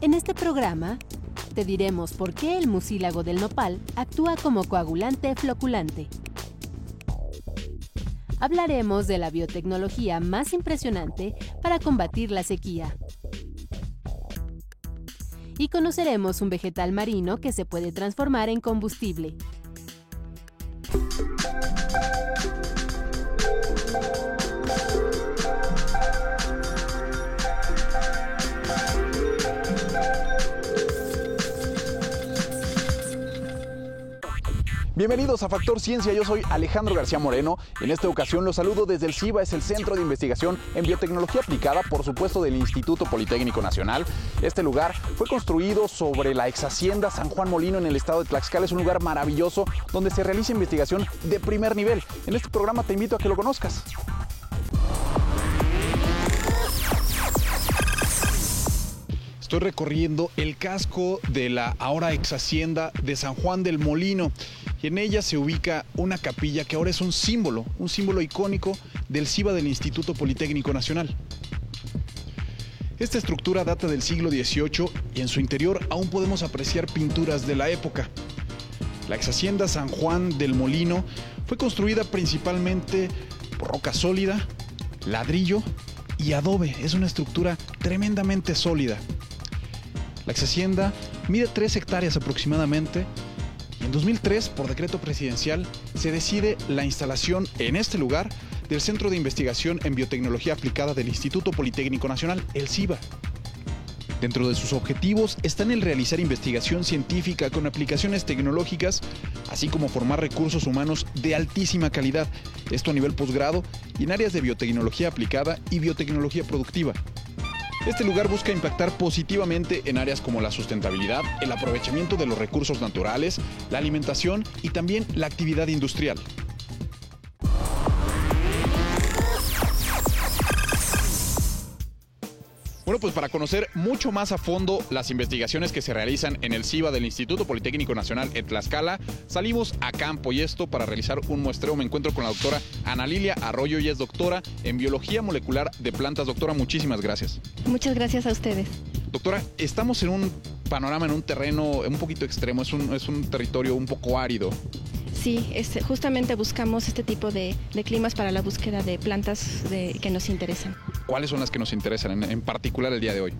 En este programa te diremos por qué el mucílago del nopal actúa como coagulante floculante. Hablaremos de la biotecnología más impresionante para combatir la sequía. Y conoceremos un vegetal marino que se puede transformar en combustible. Bienvenidos a Factor Ciencia, yo soy Alejandro García Moreno. En esta ocasión los saludo desde el CIBA, es el Centro de Investigación en Biotecnología Aplicada, por supuesto del Instituto Politécnico Nacional. Este lugar fue construido sobre la ex hacienda San Juan Molino en el estado de Tlaxcala. Es un lugar maravilloso donde se realiza investigación de primer nivel. En este programa te invito a que lo conozcas. Estoy recorriendo el casco de la ahora ex hacienda de San Juan del Molino y en ella se ubica una capilla que ahora es un símbolo, un símbolo icónico del CIBA del Instituto Politécnico Nacional. Esta estructura data del siglo XVIII y en su interior aún podemos apreciar pinturas de la época. La ex hacienda San Juan del Molino fue construida principalmente por roca sólida, ladrillo y adobe. Es una estructura tremendamente sólida. La ex hacienda mide 3 hectáreas aproximadamente. En 2003, por decreto presidencial, se decide la instalación en este lugar del Centro de Investigación en Biotecnología Aplicada del Instituto Politécnico Nacional, el CIBA. Dentro de sus objetivos están el realizar investigación científica con aplicaciones tecnológicas, así como formar recursos humanos de altísima calidad, esto a nivel posgrado y en áreas de biotecnología aplicada y biotecnología productiva. Este lugar busca impactar positivamente en áreas como la sustentabilidad, el aprovechamiento de los recursos naturales, la alimentación y también la actividad industrial. Bueno, pues para conocer mucho más a fondo las investigaciones que se realizan en el CIBA del Instituto Politécnico Nacional en Tlaxcala, salimos a campo y esto para realizar un muestreo. Me encuentro con la doctora Ana Lilia Arroyo, y es doctora en Biología Molecular de Plantas. Doctora, muchísimas gracias. Muchas gracias a ustedes. Doctora, estamos en un panorama, en un terreno un poquito extremo, es un, es un territorio un poco árido. Sí, este, justamente buscamos este tipo de, de, climas para la búsqueda de plantas de, que nos interesan. ¿Cuáles son las que nos interesan en, en, particular el día de hoy?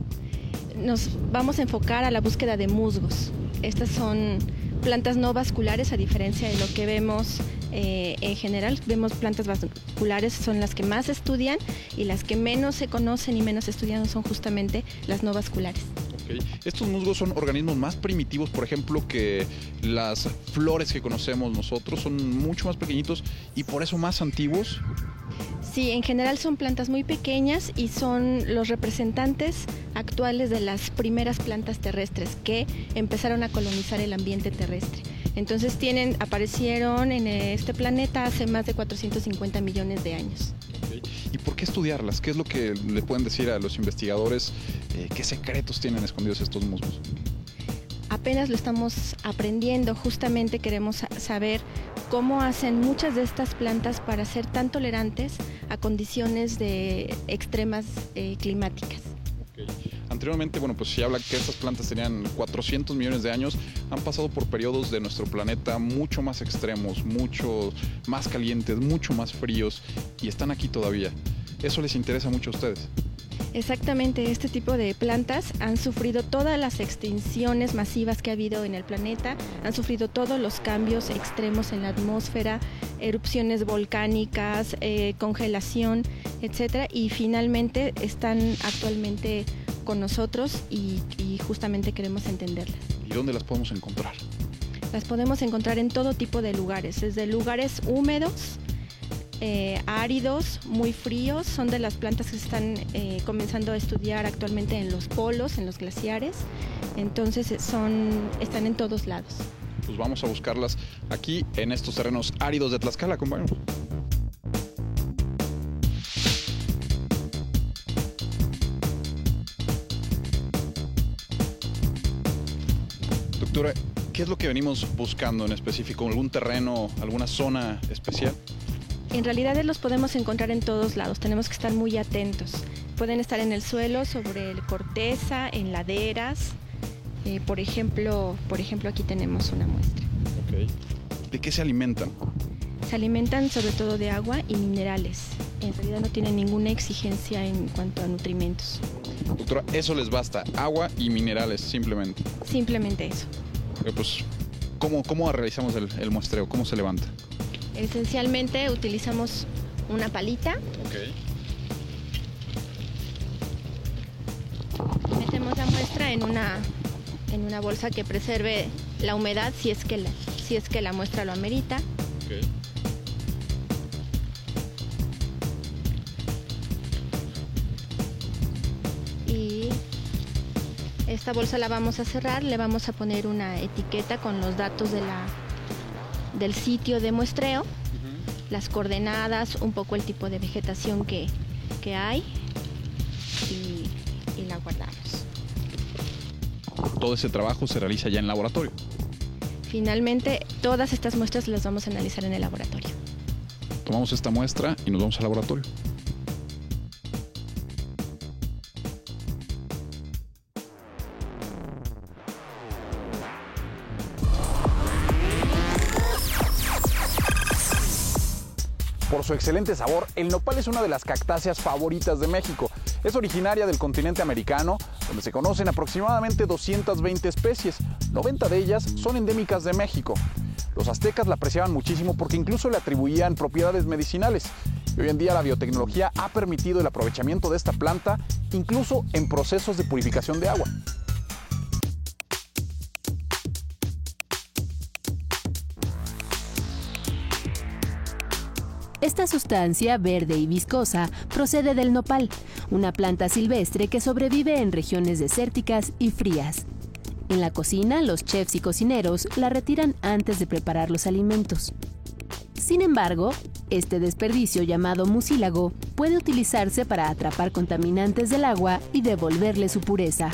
Nos vamos a enfocar a la búsqueda de musgos. Estas son plantas no vasculares a diferencia de lo que vemos eh, en general. Vemos plantas vasculares son las que más estudian y las que menos se conocen y menos estudian son justamente las no vasculares. Estos musgos son organismos más primitivos, por ejemplo, que las flores que conocemos nosotros, son mucho más pequeñitos y por eso más antiguos. Sí, en general son plantas muy pequeñas y son los representantes actuales de las primeras plantas terrestres que empezaron a colonizar el ambiente terrestre. Entonces tienen, aparecieron en este planeta hace más de 450 millones de años. ¿Y por qué estudiarlas? ¿Qué es lo que le pueden decir a los investigadores? Eh, ¿Qué secretos tienen escondidos estos musgos? Apenas lo estamos aprendiendo, justamente queremos saber cómo hacen muchas de estas plantas para ser tan tolerantes a condiciones de extremas eh, climáticas. Anteriormente, bueno, pues se habla que estas plantas tenían 400 millones de años, han pasado por periodos de nuestro planeta mucho más extremos, mucho más calientes, mucho más fríos y están aquí todavía. ¿Eso les interesa mucho a ustedes? Exactamente, este tipo de plantas han sufrido todas las extinciones masivas que ha habido en el planeta, han sufrido todos los cambios extremos en la atmósfera, erupciones volcánicas, eh, congelación, etcétera, y finalmente están actualmente con nosotros y, y justamente queremos entenderlas. ¿Y dónde las podemos encontrar? Las podemos encontrar en todo tipo de lugares, desde lugares húmedos, eh, áridos, muy fríos, son de las plantas que se están eh, comenzando a estudiar actualmente en los polos, en los glaciares, entonces son, están en todos lados. Pues vamos a buscarlas aquí en estos terrenos áridos de Tlaxcala, compañeros. ¿Qué es lo que venimos buscando en específico? ¿Algún terreno, alguna zona especial? En realidad los podemos encontrar en todos lados, tenemos que estar muy atentos. pueden estar en el suelo, sobre el corteza, en laderas. Eh, por, ejemplo, por ejemplo, aquí tenemos una muestra. ¿De qué se alimentan? Se alimentan sobre todo de agua y minerales. En realidad no tienen ninguna exigencia en cuanto a nutrimentos. Doctora, eso les basta, agua y minerales, simplemente. Simplemente eso. Pues, ¿cómo, ¿cómo, realizamos el, el, muestreo? ¿Cómo se levanta? Esencialmente utilizamos una palita. Metemos la muestra en una, en una bolsa que preserve la humedad si es que la, si es que la muestra lo amerita. Y esta bolsa la vamos a cerrar, le vamos a poner una etiqueta con los datos de la, del sitio de muestreo las coordenadas, un poco el tipo de vegetación que, hay y, y la guardamos. Todo ese trabajo se realiza ya en laboratorio. Finalmente, todas estas muestras las vamos a analizar en el laboratorio. Tomamos esta muestra y nos vamos al laboratorio. Su excelente sabor, el nopal es una de las cactáceas favoritas de México. Es originaria del continente americano, donde se conocen aproximadamente 220 especies. 90 de ellas son endémicas de México. Los aztecas la apreciaban muchísimo porque incluso le atribuían propiedades medicinales. Y hoy en día la biotecnología ha permitido el aprovechamiento de esta planta incluso en procesos de purificación de agua. Esta sustancia verde y viscosa procede del nopal, una planta silvestre que sobrevive en regiones desérticas y frías. En la cocina, los chefs y cocineros la retiran antes de preparar los alimentos. Sin embargo, este desperdicio llamado mucílago puede utilizarse para atrapar contaminantes del agua y devolverle su pureza.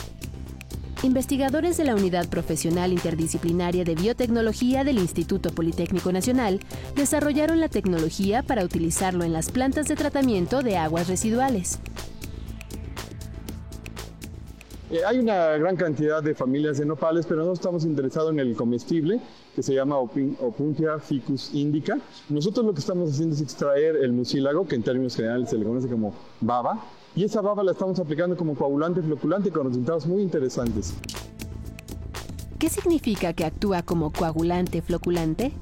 Investigadores de la Unidad Profesional Interdisciplinaria de Biotecnología del Instituto Politécnico Nacional desarrollaron la tecnología para utilizarlo en las plantas de tratamiento de aguas residuales. Eh, hay una gran cantidad de familias de nopales, pero no estamos interesados en el comestible, que se llama Opuntia ficus indica. Nosotros lo que estamos haciendo es extraer el mucílago, que en términos generales se le conoce como baba, y esa baba la estamos aplicando como coagulante floculante con resultados muy interesantes. ¿Qué significa que actúa como coagulante floculante?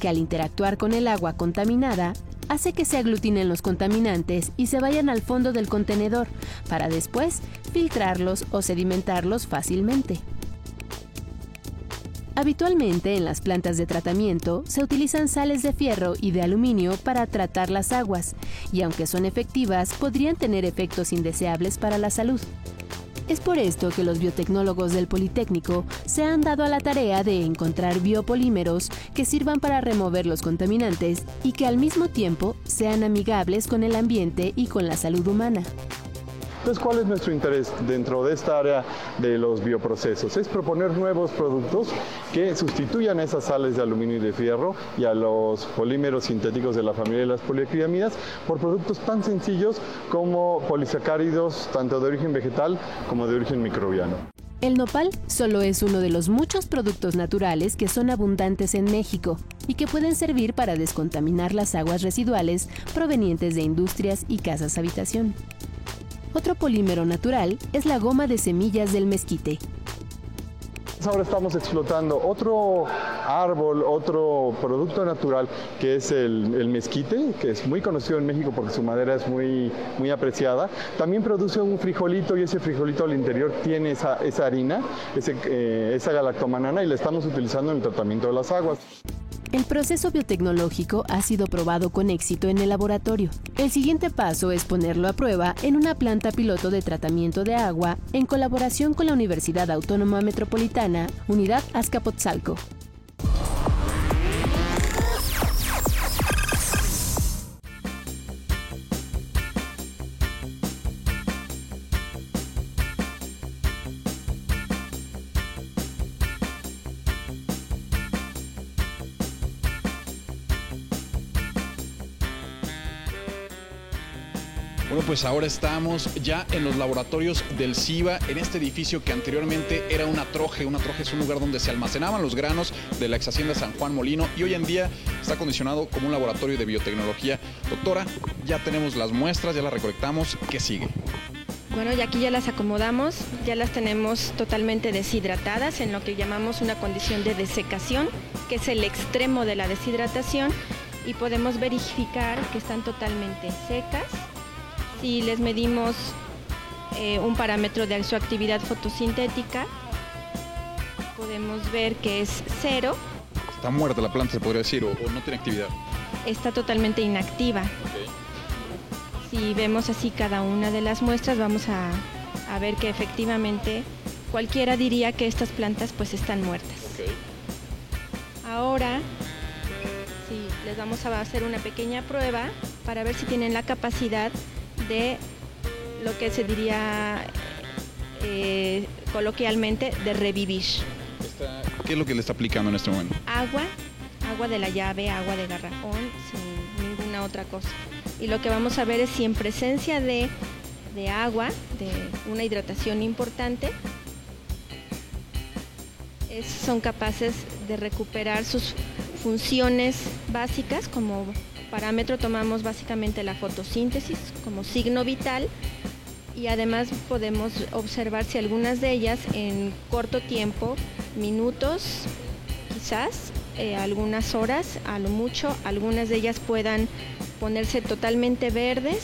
Que al interactuar con el agua contaminada, hace que se aglutinen los contaminantes y se vayan al fondo del contenedor para después filtrarlos o sedimentarlos fácilmente. Habitualmente en las plantas de tratamiento se utilizan sales de fierro y de aluminio para tratar las aguas, y aunque son efectivas, podrían tener efectos indeseables para la salud. Es por esto que los biotecnólogos del Politécnico se han dado a la tarea de encontrar biopolímeros que sirvan para remover los contaminantes y que al mismo tiempo sean amigables con el ambiente y con la salud humana. Entonces, ¿cuál es nuestro interés dentro de esta área de los bioprocesos? Es proponer nuevos productos que sustituyan esas sales de aluminio y de fierro y a los polímeros sintéticos de la familia de las poliacrilamidas por productos tan sencillos como polisacáridos tanto de origen vegetal como de origen microbiano. El nopal solo es uno de los muchos productos naturales que son abundantes en México y que pueden servir para descontaminar las aguas residuales provenientes de industrias y casas habitación. Otro polímero natural es la goma de semillas del mezquite. Ahora estamos explotando otro árbol, otro producto natural que es el, mezquite, que es muy conocido en México porque su madera es muy, muy apreciada. También produce un frijolito y ese frijolito al interior tiene esa, harina, eh, esa galactomanana y la estamos utilizando en el tratamiento de las aguas. El proceso biotecnológico ha sido probado con éxito en el laboratorio. El siguiente paso es ponerlo a prueba en una planta piloto de tratamiento de agua en colaboración con la Universidad Autónoma Metropolitana, Unidad Azcapotzalco. Pues ahora estamos ya en los laboratorios del CIBA, en este edificio que anteriormente era una troje. Una troje es un lugar donde se almacenaban los granos de la ex hacienda San Juan Molino y hoy en día está acondicionado como un laboratorio de biotecnología. Doctora, ya tenemos las muestras, ya las recolectamos. ¿Qué sigue? Bueno, y aquí ya las acomodamos, ya las tenemos totalmente deshidratadas en lo que llamamos una condición de desecación, que es el extremo de la deshidratación, y podemos verificar que están totalmente secas si les medimos eh, un parámetro de su actividad fotosintética, podemos ver que es cero. Está muerta la planta, se podría decir, o, no tiene actividad. Está totalmente inactiva. Si vemos así cada una de las muestras, vamos a, ver que efectivamente cualquiera diría que estas plantas pues están muertas. Ahora, sí, les vamos a hacer una pequeña prueba para ver si tienen la capacidad de lo que se diría eh, coloquialmente de revivir. ¿Qué es lo que le está aplicando en este momento? Agua, agua de la llave, agua de garrafón, sin ninguna otra cosa. Y lo que vamos a ver es si en presencia de, de agua, de una hidratación importante, son capaces de recuperar sus funciones básicas como parámetro tomamos básicamente la fotosíntesis como signo vital y además podemos observar si algunas de ellas en corto tiempo, minutos quizás, eh, algunas horas, a lo mucho, algunas de ellas puedan ponerse totalmente verdes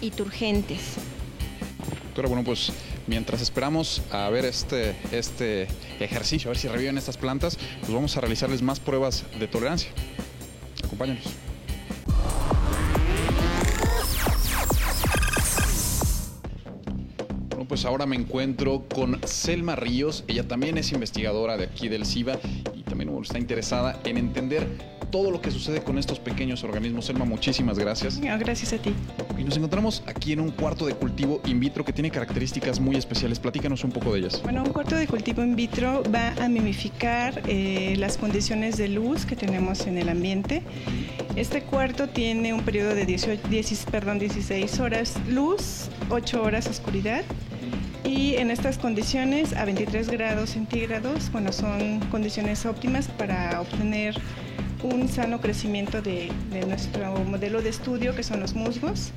y turgentes. Doctora, bueno, pues mientras esperamos a ver este, este ejercicio, a ver si reviven estas plantas, pues vamos a realizarles más pruebas de tolerancia. Acompáñanos. Pues ahora me encuentro con Selma Ríos. Ella también es investigadora de aquí del CIBA y también está interesada en entender todo lo que sucede con estos pequeños organismos. Selma, muchísimas gracias. gracias a ti. Y nos encontramos aquí en un cuarto de cultivo in vitro que tiene características muy especiales. Platícanos un poco de ellas. Bueno, un cuarto de cultivo in vitro va a mimificar eh, las condiciones de luz que tenemos en el ambiente. Este cuarto tiene un periodo de 18, perdón, 16 horas luz, 8 horas oscuridad y en estas condiciones a 23 grados centígrados, bueno, son condiciones óptimas para obtener un sano crecimiento de, nuestro modelo de estudio, que son los musgos,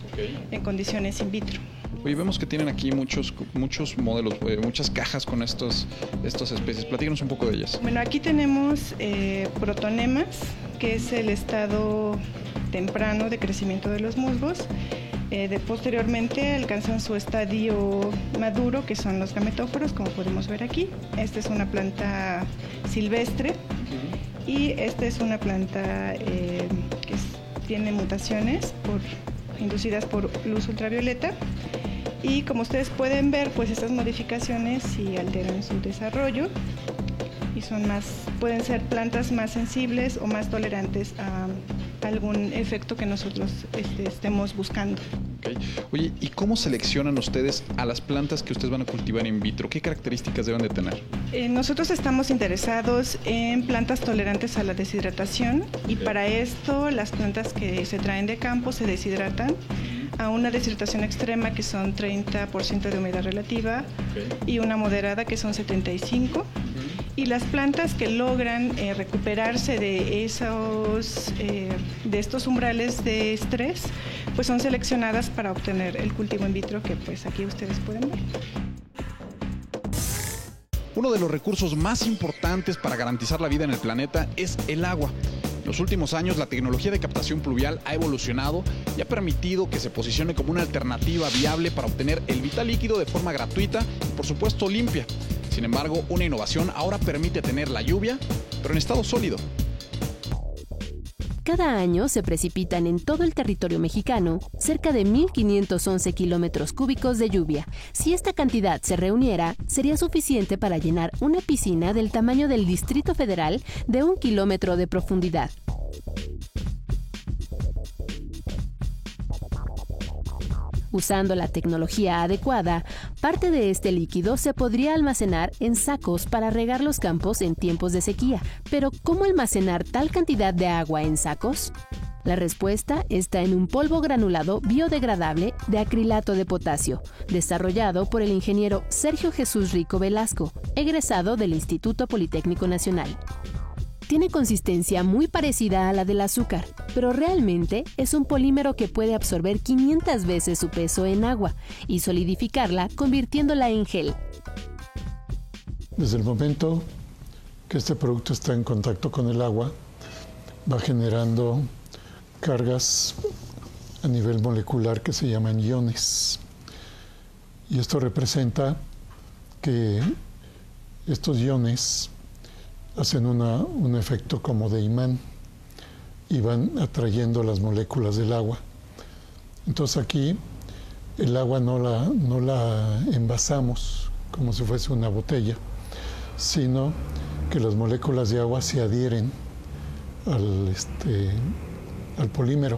en condiciones in vitro. Oye, vemos que tienen aquí muchos, muchos modelos, eh, muchas cajas con estos, estas especies. Platícanos un poco de ellas. Bueno, aquí tenemos eh, protonemas, que es el estado temprano de crecimiento de los musgos. Eh, de, posteriormente alcanzan su estadio maduro, que son los gametóforos, como podemos ver aquí. Esta es una planta silvestre y esta es una planta eh, que tiene mutaciones por, inducidas por luz ultravioleta. Y como ustedes pueden ver, pues estas modificaciones sí alteran su desarrollo y son más, pueden ser plantas más sensibles o más tolerantes a algún efecto que nosotros este, estemos buscando. Oye, ¿y cómo seleccionan ustedes a las plantas que ustedes van a cultivar in vitro? ¿Qué características deben de tener? Eh, nosotros estamos interesados en plantas tolerantes a la deshidratación y para esto las plantas que se traen de campo se deshidratan a una deshidratación extrema que son 30% de humedad relativa y una moderada que son 75% y las plantas que logran eh, recuperarse de esos eh, de estos umbrales de estrés pues son seleccionadas para obtener el cultivo in vitro que pues aquí ustedes pueden ver. Uno de los recursos más importantes para garantizar la vida en el planeta es el agua. En los últimos años la tecnología de captación pluvial ha evolucionado y ha permitido que se posicione como una alternativa viable para obtener el vital líquido de forma gratuita y por supuesto limpia. Sin embargo, una innovación ahora permite tener la lluvia, pero en estado sólido. Cada año se precipitan en todo el territorio mexicano cerca de 1.511 kilómetros cúbicos de lluvia. Si esta cantidad se reuniera, sería suficiente para llenar una piscina del tamaño del Distrito Federal de un kilómetro de profundidad. Usando la tecnología adecuada, parte de este líquido se podría almacenar en sacos para regar los campos en tiempos de sequía. Pero, ¿cómo almacenar tal cantidad de agua en sacos? La respuesta está en un polvo granulado biodegradable de acrilato de potasio, desarrollado por el ingeniero Sergio Jesús Rico Velasco, egresado del Instituto Politécnico Nacional. Tiene consistencia muy parecida a la del azúcar, pero realmente es un polímero que puede absorber 500 veces su peso en agua y solidificarla convirtiéndola en gel. Desde el momento que este producto está en contacto con el agua, va generando cargas a nivel molecular que se llaman iones. Y esto representa que estos iones hacen un efecto como de imán y van atrayendo las moléculas del agua. Entonces aquí el agua no la, no la envasamos como si fuese una botella, sino que las moléculas de agua se adhieren al, este, al polímero.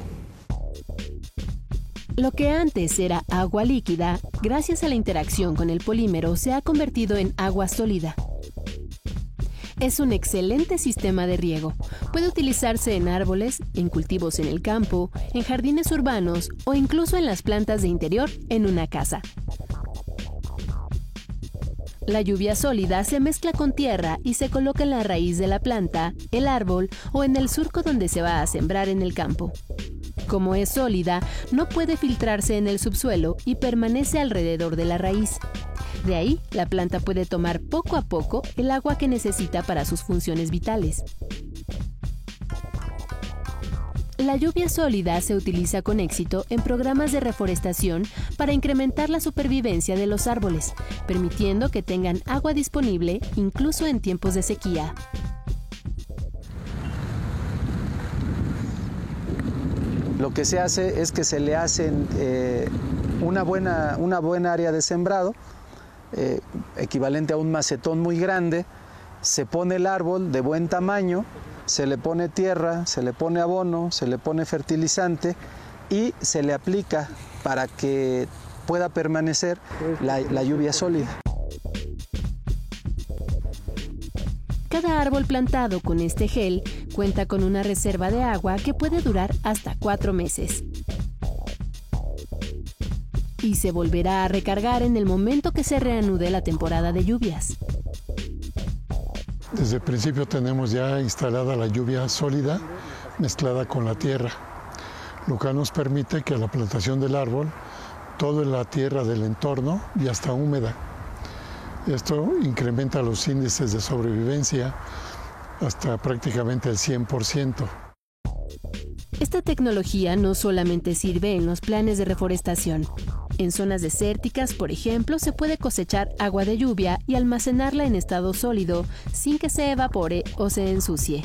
Lo que antes era agua líquida, gracias a la interacción con el polímero, se ha convertido en agua sólida. Es un excelente sistema de riego. Puede utilizarse en árboles, en cultivos en el campo, en jardines urbanos o incluso en las plantas de interior en una casa. La lluvia sólida se mezcla con tierra y se coloca en la raíz de la planta, el árbol o en el surco donde se va a sembrar en el campo. Como es sólida, no puede filtrarse en el subsuelo y permanece alrededor de la raíz. De ahí, la planta puede tomar poco a poco el agua que necesita para sus funciones vitales. La lluvia sólida se utiliza con éxito en programas de reforestación para incrementar la supervivencia de los árboles, permitiendo que tengan agua disponible incluso en tiempos de sequía. Lo que se hace es que se le hace eh, una, buena, una buena área de sembrado, eh, equivalente a un macetón muy grande, se pone el árbol de buen tamaño, se le pone tierra, se le pone abono, se le pone fertilizante y se le aplica para que pueda permanecer la, la lluvia sólida. Cada árbol plantado con este gel cuenta con una reserva de agua que puede durar hasta cuatro meses. Y se volverá a recargar en el momento que se reanude la temporada de lluvias. Desde el principio tenemos ya instalada la lluvia sólida mezclada con la tierra, lo que nos permite que la plantación del árbol, toda la tierra del entorno ya está húmeda. Esto incrementa los índices de sobrevivencia hasta prácticamente el 100%. Esta tecnología no solamente sirve en los planes de reforestación, en zonas desérticas, por ejemplo, se puede cosechar agua de lluvia y almacenarla en estado sólido sin que se evapore o se ensucie.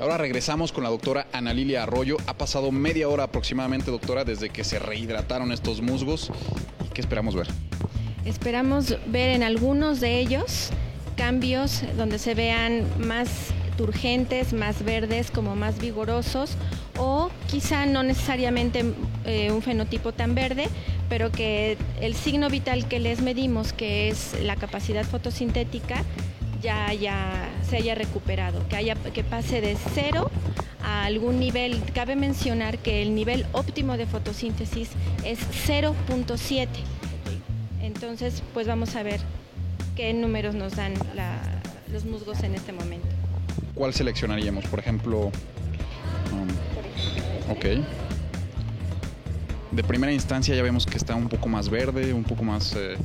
Ahora regresamos con la doctora Ana Lilia Arroyo. Ha pasado media hora aproximadamente, doctora, desde que se rehidrataron estos musgos. ¿Qué esperamos ver? Esperamos ver en algunos de ellos cambios donde se vean más turgentes, más verdes, como más vigorosos o quizá no necesariamente eh, un fenotipo tan verde, pero que el signo vital que les medimos, que es la capacidad fotosintética, ya, se haya recuperado, que, haya, que pase de cero a algún nivel. Cabe mencionar que el nivel óptimo de fotosíntesis es 0.7. Entonces, pues vamos a ver qué números nos dan los musgos en este momento. ¿Cuál seleccionaríamos? Por ejemplo, um, ok. De primera instancia ya vemos que está un poco más verde, un poco más... Eh,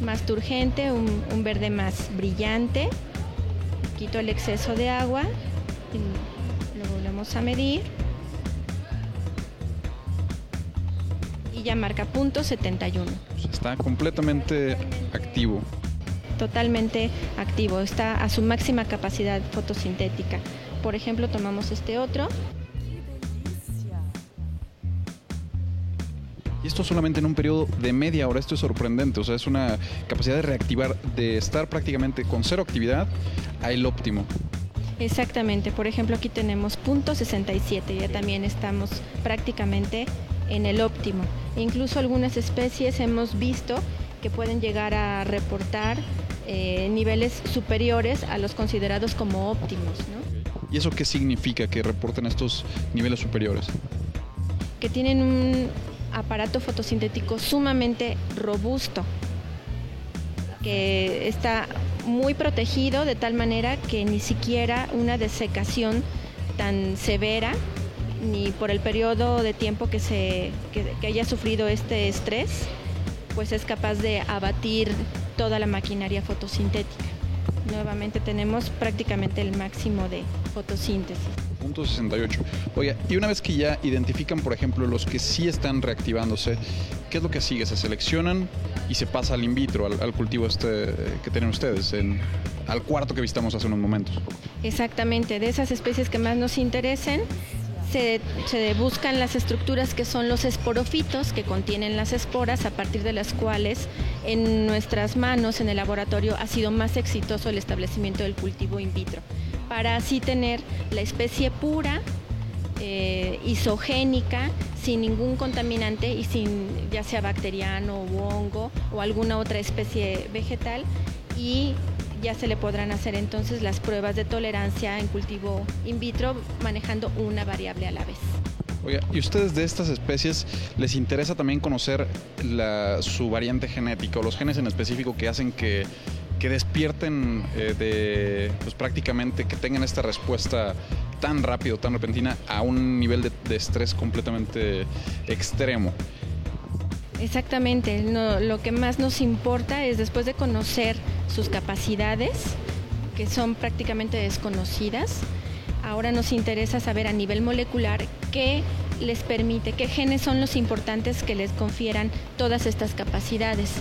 más turgente, un, verde más brillante. Quito el exceso de agua y lo volvemos a medir. Y ya marca punto 71. Está completamente activo. Totalmente activo, está a su máxima capacidad fotosintética. Por ejemplo, tomamos este otro. Y esto solamente en un periodo de media hora, esto es sorprendente, o sea, es una capacidad de reactivar, de estar prácticamente con cero actividad a el óptimo. Exactamente, por ejemplo aquí tenemos punto 67, ya también estamos prácticamente en el óptimo. Incluso algunas especies hemos visto que pueden llegar a reportar eh, niveles superiores a los considerados como óptimos. ¿Y eso qué significa que reporten estos niveles superiores? Que tienen un aparato fotosintético sumamente robusto, que está muy protegido de tal manera que ni siquiera una desecación tan severa ni por el periodo de tiempo que, se, que, haya sufrido este estrés, pues es capaz de abatir toda la maquinaria fotosintética. Nuevamente tenemos prácticamente el máximo de fotosíntesis. Punto 68. Oiga, y una vez que ya identifican, por ejemplo, los que sí están reactivándose, ¿qué es lo que sigue? ¿Se seleccionan y se pasa al in vitro, al, cultivo este que tienen ustedes, en, al cuarto que visitamos hace unos momentos? Exactamente, de esas especies que más nos interesen, se, buscan las estructuras que son los esporofitos que contienen las esporas a partir de las cuales en nuestras manos en el laboratorio ha sido más exitoso el establecimiento del cultivo in vitro. Para así tener la especie pura eh, isogénica sin ningún contaminante y sin ya sea bacteriano o hongo o alguna otra especie vegetal y ya se le podrán hacer entonces las pruebas de tolerancia en cultivo in vitro manejando una variable a la vez. Oiga, ¿y ustedes de estas especies les interesa también conocer su variante genética o los genes en específico que hacen que, despierten eh, de, pues prácticamente que tengan esta respuesta tan rápido, tan repentina a un nivel de, estrés completamente extremo? Exactamente, lo que más nos importa es después de conocer sus capacidades, que son prácticamente desconocidas. Ahora nos interesa saber a nivel molecular qué les permite, qué genes son los importantes que les confieran todas estas capacidades.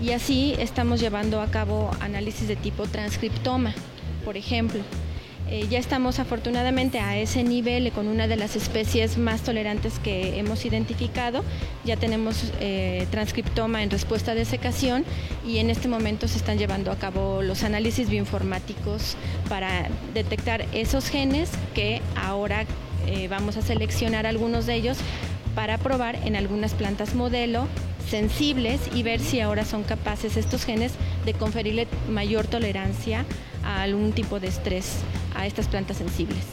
Y así estamos llevando a cabo análisis de tipo transcriptoma, por ejemplo. Eh, ya estamos afortunadamente a ese nivel con una de las especies más tolerantes que hemos identificado. Ya tenemos eh, transcriptoma en respuesta de secación y en este momento se están llevando a cabo los análisis bioinformáticos para detectar esos genes que ahora eh, vamos a seleccionar algunos de ellos para probar en algunas plantas modelo sensibles y ver si ahora son capaces estos genes de conferirle mayor tolerancia a algún tipo de estrés a estas plantas sensibles.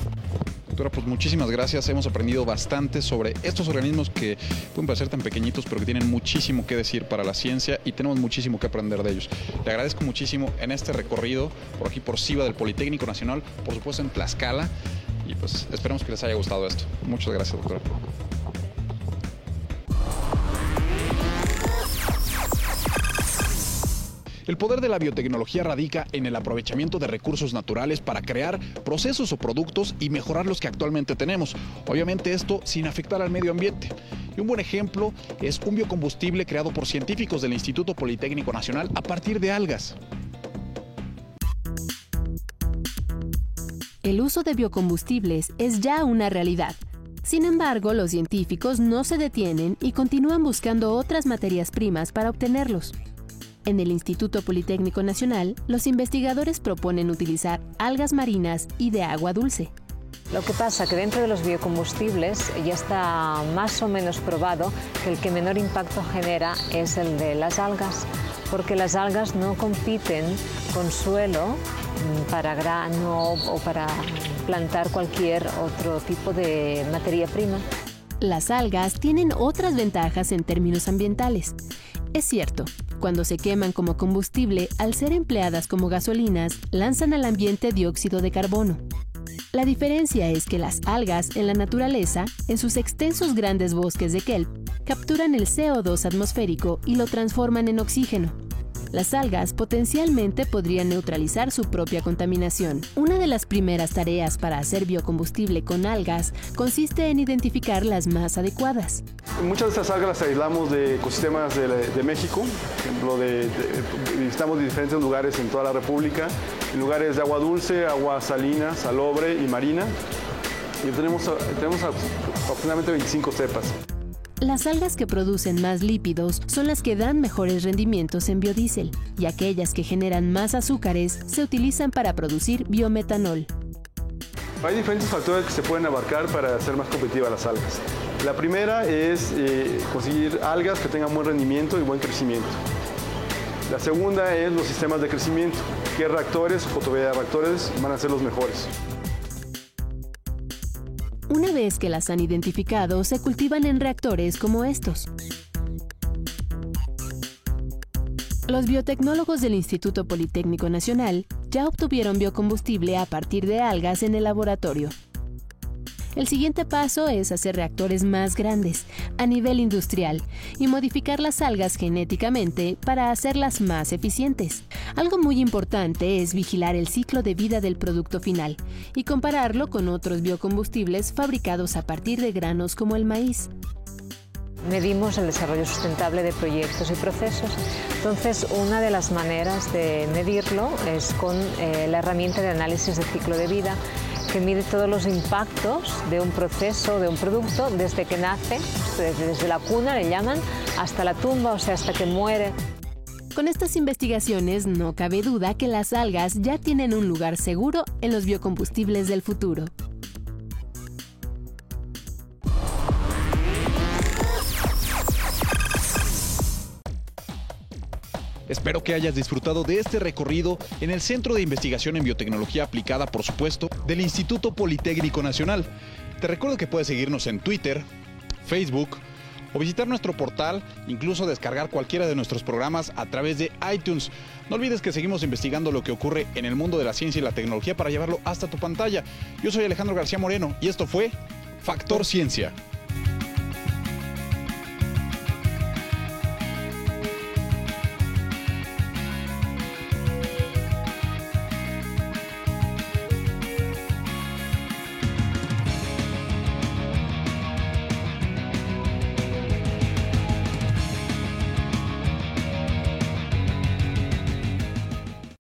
Doctora, pues muchísimas gracias. Hemos aprendido bastante sobre estos organismos que pueden parecer tan pequeñitos, pero que tienen muchísimo que decir para la ciencia y tenemos muchísimo que aprender de ellos. Le agradezco muchísimo en este recorrido por aquí por SIVA del Politécnico Nacional, por supuesto en Tlaxcala, y pues esperemos que les haya gustado esto. Muchas gracias, doctora. El poder de la biotecnología radica en el aprovechamiento de recursos naturales para crear procesos o productos y mejorar los que actualmente tenemos. Obviamente esto sin afectar al medio ambiente. Y un buen ejemplo es un biocombustible creado por científicos del Instituto Politécnico Nacional a partir de algas. El uso de biocombustibles es ya una realidad. Sin embargo, los científicos no se detienen y continúan buscando otras materias primas para obtenerlos. En el Instituto Politécnico Nacional, los investigadores proponen utilizar algas marinas y de agua dulce. Lo que pasa que dentro de los biocombustibles ya está más o menos probado que el que menor impacto genera es el de las algas, porque las algas no compiten con suelo mm, para grano o para plantar cualquier otro tipo de materia prima. Las algas tienen otras ventajas en términos ambientales. Es cierto, cuando se queman como combustible, al ser empleadas como gasolinas, lanzan al ambiente dióxido de carbono. La diferencia es que las algas en la naturaleza, en sus extensos grandes bosques de kelp, capturan el CO2 atmosférico y lo transforman en oxígeno, las algas potencialmente podrían neutralizar su propia contaminación. Una de las primeras tareas para hacer biocombustible con algas consiste en identificar las más adecuadas. Muchas de estas algas las aislamos de ecosistemas de, México, por ejemplo, de, visitamos diferentes lugares en toda la República, en lugares de agua dulce, agua salina, salobre y marina. Y tenemos, tenemos aproximadamente 25 cepas. Las algas que producen más lípidos son las que dan mejores rendimientos en biodiesel, y aquellas que generan más azúcares se utilizan para producir biometanol. Hay diferentes factores que se pueden abarcar para hacer más competitivas las algas. La primera es eh, conseguir algas que tengan buen rendimiento y buen crecimiento. La segunda es los sistemas de crecimiento. ¿Qué reactores o reactores van a ser los mejores? Una vez que las han identificado, se cultivan en reactores como estos. Los biotecnólogos del Instituto Politécnico Nacional ya obtuvieron biocombustible a partir de algas en el laboratorio. El siguiente paso es hacer reactores más grandes, a nivel industrial, y modificar las algas genéticamente para hacerlas más eficientes. Algo muy importante es vigilar el ciclo de vida del producto final y compararlo con otros biocombustibles fabricados a partir de granos como el maíz medimos el desarrollo sustentable de proyectos y procesos. Entonces, una de las maneras de medirlo es con eh, la herramienta de análisis de ciclo de vida, que mide todos los impactos de un proceso, de un producto, desde que nace, desde la cuna le llaman, hasta la tumba, o sea, hasta que muere. Con estas investigaciones no cabe duda que las algas ya tienen un lugar seguro en los biocombustibles del futuro. Espero que hayas disfrutado de este recorrido en el Centro de Investigación en Biotecnología Aplicada, por supuesto, del Instituto Politécnico Nacional. Te recuerdo que puedes seguirnos en Twitter, Facebook o visitar nuestro portal, incluso descargar cualquiera de nuestros programas a través de iTunes. No olvides que seguimos investigando lo que ocurre en el mundo de la ciencia y la tecnología para llevarlo hasta tu pantalla. Yo soy Alejandro García Moreno y esto fue Factor Ciencia.